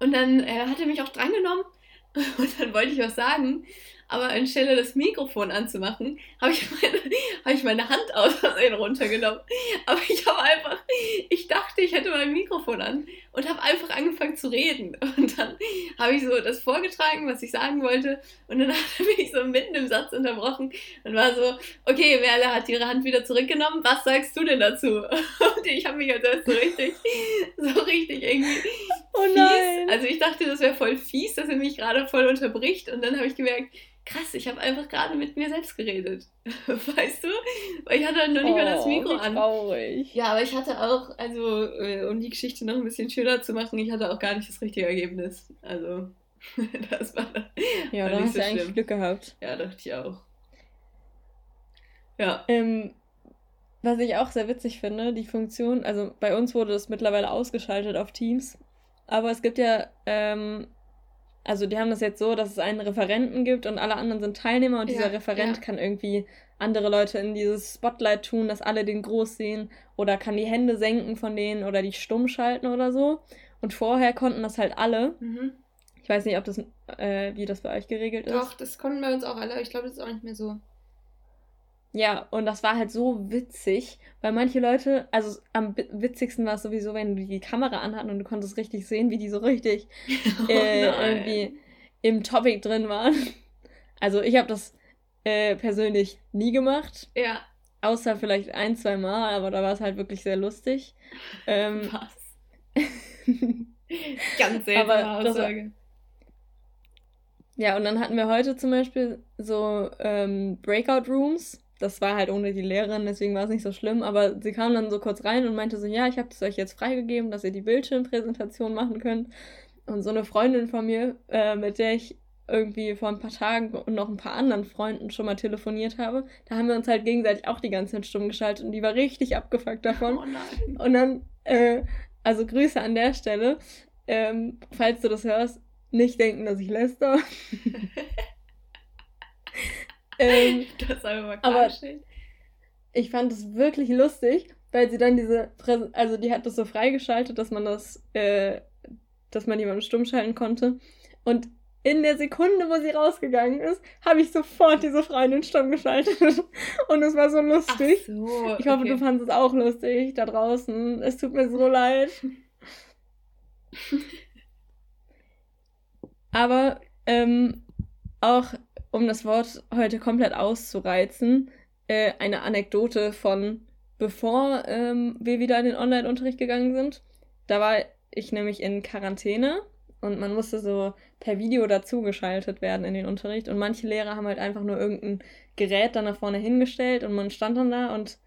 Und dann äh, hat er mich auch drangenommen. Und dann wollte ich was sagen aber anstelle das Mikrofon anzumachen, habe ich, meine, hab ich meine Hand aus Versehen runtergenommen. Aber ich habe einfach, ich dachte, ich hätte mein Mikrofon an und habe einfach angefangen zu reden. Und dann habe ich so das vorgetragen, was ich sagen wollte. Und dann hat er mich so mitten im Satz unterbrochen und war so, okay, Merle hat ihre Hand wieder zurückgenommen. Was sagst du denn dazu? Und ich habe mich halt so richtig, so richtig irgendwie oh nein. Also ich dachte, das wäre voll fies, dass er mich gerade voll unterbricht. Und dann habe ich gemerkt, krass, ich habe einfach gerade mit mir selbst geredet. weißt du? Weil ich hatte dann noch nicht oh, mal das oh, Mikro an. Traurig. Ja, aber ich hatte auch, also äh, um die Geschichte noch ein bisschen schöner zu machen, ich hatte auch gar nicht das richtige Ergebnis. Also, das war. Ja, da hast so du eigentlich Glück gehabt. Ja, dachte ich auch. Ja. Ähm, was ich auch sehr witzig finde, die Funktion, also bei uns wurde das mittlerweile ausgeschaltet auf Teams, aber es gibt ja ähm, also die haben das jetzt so, dass es einen Referenten gibt und alle anderen sind Teilnehmer und ja, dieser Referent ja. kann irgendwie andere Leute in dieses Spotlight tun, dass alle den groß sehen oder kann die Hände senken von denen oder die stumm schalten oder so. Und vorher konnten das halt alle. Mhm. Ich weiß nicht, ob das, äh, wie das bei euch geregelt ist. Doch, das konnten bei uns auch alle, aber ich glaube, das ist auch nicht mehr so. Ja, und das war halt so witzig, weil manche Leute, also am witzigsten war es sowieso, wenn du die Kamera anhatten und du konntest richtig sehen, wie die so richtig oh, äh, irgendwie im Topic drin waren. Also ich habe das äh, persönlich nie gemacht. Ja. Außer vielleicht ein, zwei Mal, aber da war es halt wirklich sehr lustig. Ähm, Was? Ganz seltsame Aussage. ja, und dann hatten wir heute zum Beispiel so ähm, Breakout Rooms das war halt ohne die Lehrerin, deswegen war es nicht so schlimm, aber sie kam dann so kurz rein und meinte so, ja, ich habe es euch jetzt freigegeben, dass ihr die Bildschirmpräsentation machen könnt. Und so eine Freundin von mir, äh, mit der ich irgendwie vor ein paar Tagen und noch ein paar anderen Freunden schon mal telefoniert habe, da haben wir uns halt gegenseitig auch die ganze Zeit stumm geschaltet und die war richtig abgefuckt davon. Oh nein. Und dann, äh, also Grüße an der Stelle, ähm, falls du das hörst, nicht denken, dass ich läster. Ähm, das mal aber ich fand es wirklich lustig, weil sie dann diese, Präs also die hat das so freigeschaltet, dass man das, äh, dass man jemanden stumm schalten konnte. Und in der Sekunde, wo sie rausgegangen ist, habe ich sofort diese Freundin stumm geschaltet. Und es war so lustig. So, ich hoffe, okay. du fandest es auch lustig da draußen. Es tut mir so leid. Aber ähm, auch um das Wort heute komplett auszureizen, äh, eine Anekdote von bevor ähm, wir wieder in den Online-Unterricht gegangen sind. Da war ich nämlich in Quarantäne und man musste so per Video dazugeschaltet werden in den Unterricht. Und manche Lehrer haben halt einfach nur irgendein Gerät dann nach vorne hingestellt und man stand dann da und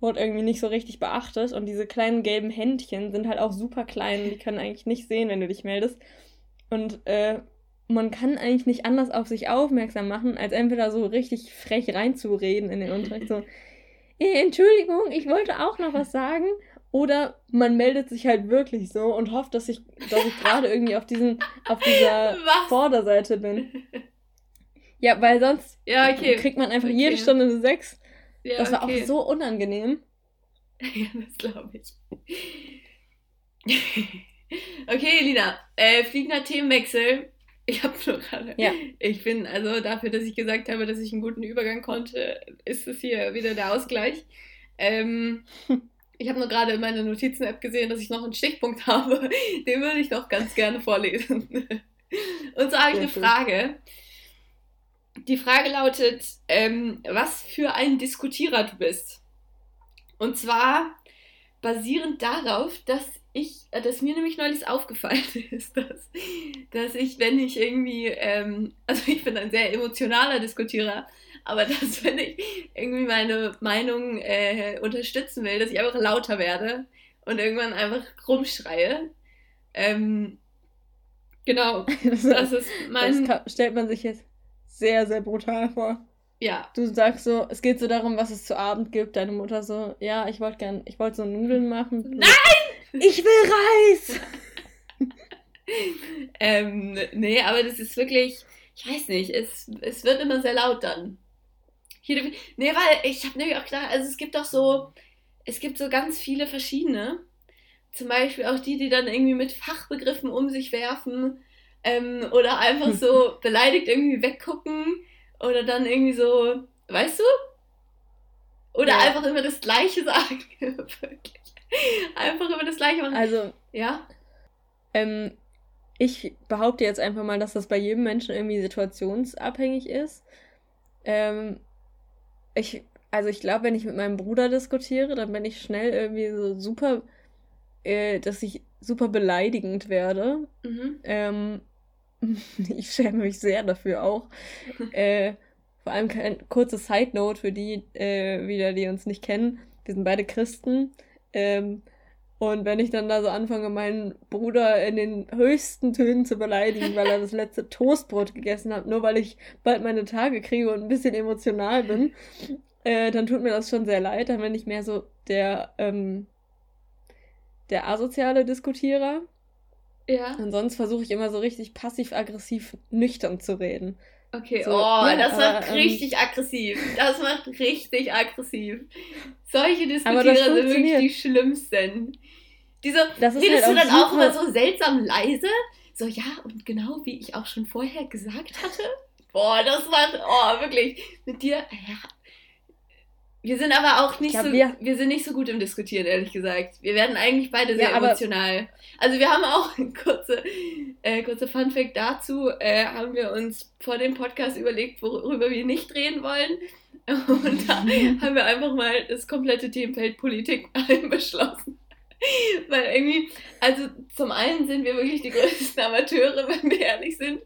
wurde irgendwie nicht so richtig beachtet. Und diese kleinen gelben Händchen sind halt auch super klein, die können eigentlich nicht sehen, wenn du dich meldest. Und äh, man kann eigentlich nicht anders auf sich aufmerksam machen, als entweder so richtig frech reinzureden in den Unterricht, so, äh, Entschuldigung, ich wollte auch noch was sagen. Oder man meldet sich halt wirklich so und hofft, dass ich, dass ich gerade irgendwie auf diesen, auf dieser was? Vorderseite bin. Ja, weil sonst ja, okay. kriegt man einfach okay. jede Stunde eine 6. Ja, das war okay. auch so unangenehm. Ja, das glaube ich. okay, Lina, äh, fliegender Themenwechsel. Ich habe nur gerade. Ja. Ich bin, also dafür, dass ich gesagt habe, dass ich einen guten Übergang konnte, ist es hier wieder der Ausgleich. Ähm, ich habe nur gerade in meiner Notizen-App gesehen, dass ich noch einen Stichpunkt habe. Den würde ich doch ganz gerne vorlesen. Und so habe ich eine Frage. Die Frage lautet, ähm, was für ein Diskutierer du bist. Und zwar basierend darauf, dass ich, äh, dass mir nämlich neulich aufgefallen ist, dass, dass ich, wenn ich irgendwie, ähm, also ich bin ein sehr emotionaler Diskutierer, aber dass, wenn ich irgendwie meine Meinung äh, unterstützen will, dass ich einfach lauter werde und irgendwann einfach rumschreie. Ähm, genau, das ist mein... Das stellt man sich jetzt sehr, sehr brutal vor. Ja. Du sagst so, es geht so darum, was es zu Abend gibt. Deine Mutter so, ja, ich wollte gern, ich wollte so Nudeln machen. Nein! Ich will Reis! ähm, nee, aber das ist wirklich, ich weiß nicht, es, es wird immer sehr laut dann. Hier, nee, weil ich habe nämlich auch gedacht, also es gibt doch so, es gibt so ganz viele verschiedene. Zum Beispiel auch die, die dann irgendwie mit Fachbegriffen um sich werfen ähm, oder einfach so beleidigt irgendwie weggucken oder dann irgendwie so, weißt du? Oder ja. einfach immer das Gleiche sagen. Wirklich. Einfach immer das Gleiche machen. Also, ja. Ähm, ich behaupte jetzt einfach mal, dass das bei jedem Menschen irgendwie situationsabhängig ist. Ähm, ich, also ich glaube, wenn ich mit meinem Bruder diskutiere, dann bin ich schnell irgendwie so super, äh, dass ich super beleidigend werde. Mhm. Ähm, ich schäme mich sehr dafür auch. äh, vor allem ein kurze Side Note für die äh, wieder, die uns nicht kennen. Wir sind beide Christen. Ähm, und wenn ich dann da so anfange, meinen Bruder in den höchsten Tönen zu beleidigen, weil er das letzte Toastbrot gegessen hat, nur weil ich bald meine Tage kriege und ein bisschen emotional bin, äh, dann tut mir das schon sehr leid. Dann bin ich mehr so der, ähm, der asoziale Diskutierer. Ja. Und sonst versuche ich immer so richtig passiv-aggressiv nüchtern zu reden. Okay, so, oh, ja, das macht ähm, richtig aggressiv. Das macht richtig aggressiv. Solche Diskutierer sind wirklich die schlimmsten. Diese, redest halt du dann auch immer so seltsam leise? So, ja, und genau wie ich auch schon vorher gesagt hatte. Boah, das macht, oh, wirklich, mit dir, ja, wir sind aber auch nicht glaub, so, wir, wir, sind nicht so gut im Diskutieren, ehrlich gesagt. Wir werden eigentlich beide sehr ja, emotional. Also wir haben auch kurze, äh, kurze Fun Fact dazu, äh, haben wir uns vor dem Podcast überlegt, worüber wir nicht reden wollen. Und da haben wir einfach mal das komplette Themenfeld Politik einbeschlossen. Weil irgendwie, also zum einen sind wir wirklich die größten Amateure, wenn wir ehrlich sind.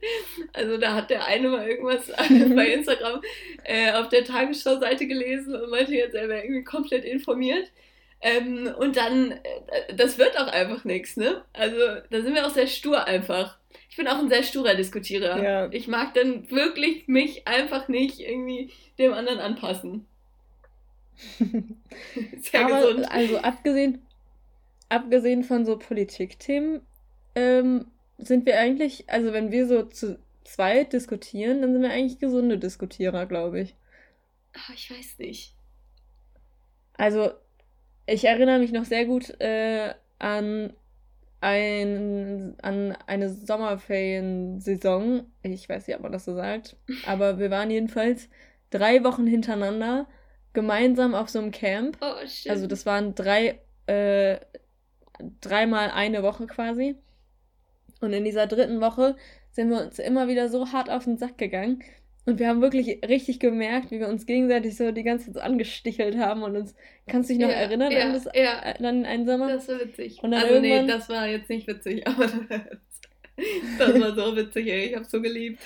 Also da hat der eine mal irgendwas bei Instagram äh, auf der Tagesschau-Seite gelesen und meinte jetzt, er wäre irgendwie komplett informiert. Ähm, und dann, äh, das wird auch einfach nichts, ne? Also da sind wir auch sehr stur einfach. Ich bin auch ein sehr sturer Diskutierer. Ja. Ich mag dann wirklich mich einfach nicht irgendwie dem anderen anpassen. sehr Aber, gesund. Also abgesehen abgesehen von so Politikthemen, ähm, sind wir eigentlich, also wenn wir so zu zweit diskutieren, dann sind wir eigentlich gesunde Diskutierer, glaube ich. Ach, ich weiß nicht. Also, ich erinnere mich noch sehr gut äh, an, ein, an eine Sommerferiensaison. Ich weiß nicht, ob man das so sagt. Aber wir waren jedenfalls drei Wochen hintereinander gemeinsam auf so einem Camp. Oh, shit. Also das waren drei äh, dreimal eine Woche quasi. Und in dieser dritten Woche sind wir uns immer wieder so hart auf den Sack gegangen. Und wir haben wirklich richtig gemerkt, wie wir uns gegenseitig so die ganze Zeit angestichelt haben und uns. Kannst du dich noch ja, erinnern ja, an, das, ja. an einen Sommer? Das war witzig. Also nee, das war jetzt nicht witzig, aber. Das war so witzig, ey. Ich hab's so geliebt.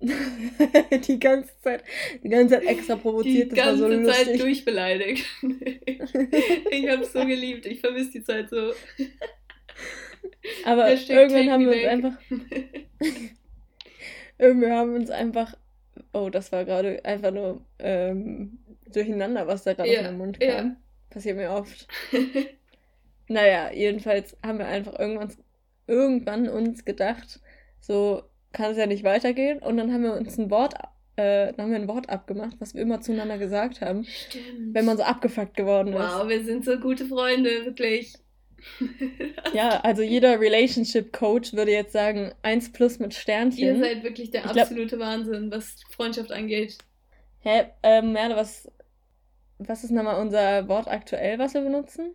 die ganze Zeit, die ganze Zeit extra provoziert. Die ganze so Zeit durchbeleidigt. ich hab's so geliebt. Ich vermisse die Zeit so. Aber irgendwann haben wir uns einfach. irgendwann haben wir uns einfach. Oh, das war gerade einfach nur ähm, durcheinander, was da gerade ja, aus meinem Mund kam. Ja. Passiert mir oft. naja, jedenfalls haben wir einfach irgendwann, irgendwann uns gedacht, so kann es ja nicht weitergehen. Und dann haben wir uns ein Wort, äh, dann haben wir ein Wort abgemacht, was wir immer zueinander gesagt haben. Stimmt. Wenn man so abgefuckt geworden ist. Wow, wir sind so gute Freunde, wirklich. ja, also jeder Relationship Coach würde jetzt sagen, 1 plus mit Sternchen. Ihr seid wirklich der absolute glaub, Wahnsinn, was Freundschaft angeht. Hä, ähm, Merle, was, was ist nochmal unser Wort aktuell, was wir benutzen?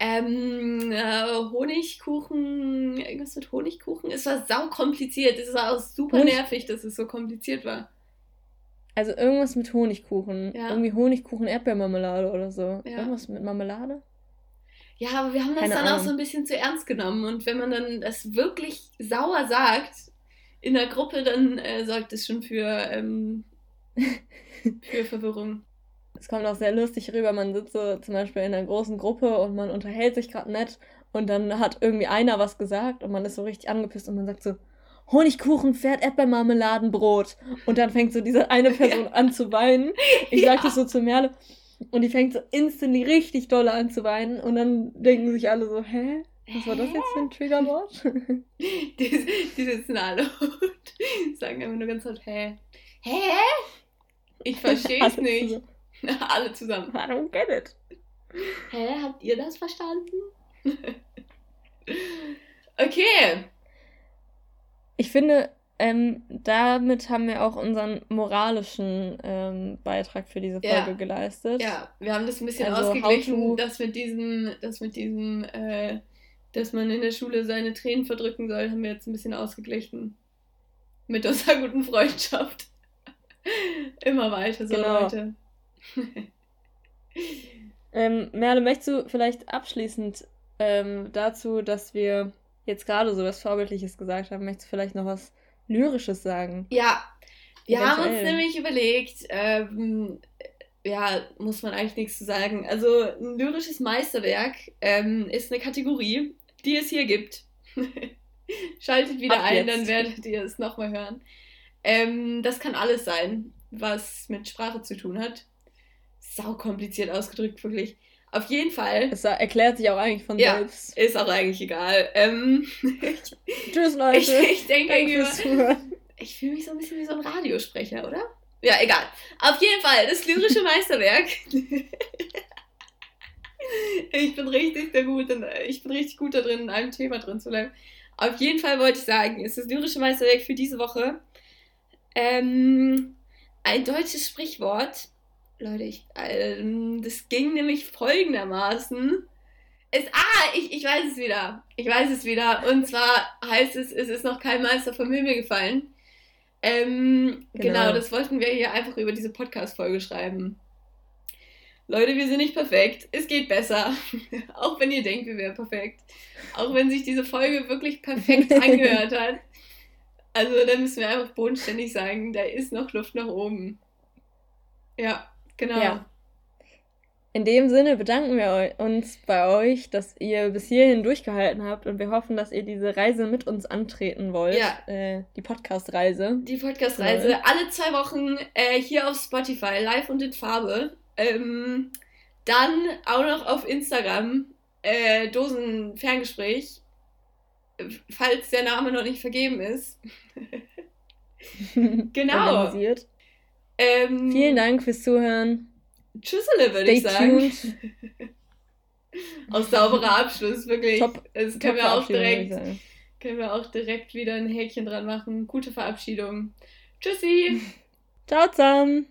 Ähm, äh, Honigkuchen, irgendwas mit Honigkuchen. Es war sau kompliziert. Es war auch super Honig nervig, dass es so kompliziert war. Also irgendwas mit Honigkuchen. Ja. Irgendwie Honigkuchen, Erdbeermarmelade oder so. Ja. Irgendwas mit Marmelade? Ja, aber wir haben das Keine dann Ahnung. auch so ein bisschen zu ernst genommen. Und wenn man dann das wirklich sauer sagt in der Gruppe, dann äh, sorgt es schon für, ähm, für Verwirrung. Es kommt auch sehr lustig rüber. Man sitzt so zum Beispiel in einer großen Gruppe und man unterhält sich gerade nett und dann hat irgendwie einer was gesagt und man ist so richtig angepisst und man sagt so, Honigkuchen, Pferd, Erdbeermarmeladenbrot. Und dann fängt so diese eine Person ja. an zu weinen. Ich ja. sag das so zu Merle. Und die fängt so instantly richtig doll an zu weinen. Und dann denken sich alle so, hä? Was war das jetzt für ein Triggerwort? die, die sitzen alle und sagen immer nur ganz laut, hä? Hä? Ich verstehe es nicht. alle zusammen. I don't get it. Hä? Habt ihr das verstanden? okay. Ich finde, ähm, damit haben wir auch unseren moralischen ähm, Beitrag für diese Folge ja. geleistet. Ja, wir haben das ein bisschen also ausgeglichen, dass mit diesem, das mit diesem, äh, dass man in der Schule seine Tränen verdrücken soll, haben wir jetzt ein bisschen ausgeglichen. Mit unserer guten Freundschaft. Immer weiter, so genau. Leute. ähm, Merle, möchtest du vielleicht abschließend ähm, dazu, dass wir jetzt gerade so was Vorbildliches gesagt haben, möchtest du vielleicht noch was Lyrisches sagen. Ja, wir Eventuell. haben uns nämlich überlegt, ähm, ja, muss man eigentlich nichts zu sagen. Also ein lyrisches Meisterwerk ähm, ist eine Kategorie, die es hier gibt. Schaltet wieder Ab ein, jetzt. dann werdet ihr es nochmal hören. Ähm, das kann alles sein, was mit Sprache zu tun hat. Sau kompliziert ausgedrückt, wirklich. Auf jeden Fall. Es erklärt sich auch eigentlich von ja, selbst. Ist auch eigentlich egal. Ähm, Tschüss, Leute. Ich, ich denke irgendwie. Ich fühle mich so ein bisschen wie so ein Radiosprecher, oder? Ja, egal. Auf jeden Fall, das lyrische Meisterwerk. ich bin richtig sehr gut, ich bin richtig gut da drin, in einem Thema drin zu bleiben. Auf jeden Fall wollte ich sagen, ist das lyrische Meisterwerk für diese Woche ähm, ein deutsches Sprichwort, Leute, ich, äh, das ging nämlich folgendermaßen. Es, ah, ich, ich weiß es wieder. Ich weiß es wieder. Und zwar heißt es, es ist noch kein Meister vom Himmel gefallen. Ähm, genau. genau, das wollten wir hier einfach über diese Podcast-Folge schreiben. Leute, wir sind nicht perfekt. Es geht besser. Auch wenn ihr denkt, wir wären perfekt. Auch wenn sich diese Folge wirklich perfekt angehört hat. Also, da müssen wir einfach bodenständig sagen, da ist noch Luft nach oben. Ja. Genau. Ja. In dem Sinne bedanken wir uns bei euch, dass ihr bis hierhin durchgehalten habt und wir hoffen, dass ihr diese Reise mit uns antreten wollt. Ja. Äh, die Podcast-Reise. Die Podcast-Reise. Ja. Alle zwei Wochen äh, hier auf Spotify, live und in Farbe. Ähm, dann auch noch auf Instagram, äh, Dosen-Ferngespräch. Falls der Name noch nicht vergeben ist. genau. Organisiert. Ähm, Vielen Dank fürs Zuhören. Tschüssele, würde ich sagen. Aus sauberer Abschluss, wirklich. Top, das können wir auch direkt, können wir auch direkt wieder ein Häkchen dran machen. Gute Verabschiedung. Tschüssi. Ciao zusammen.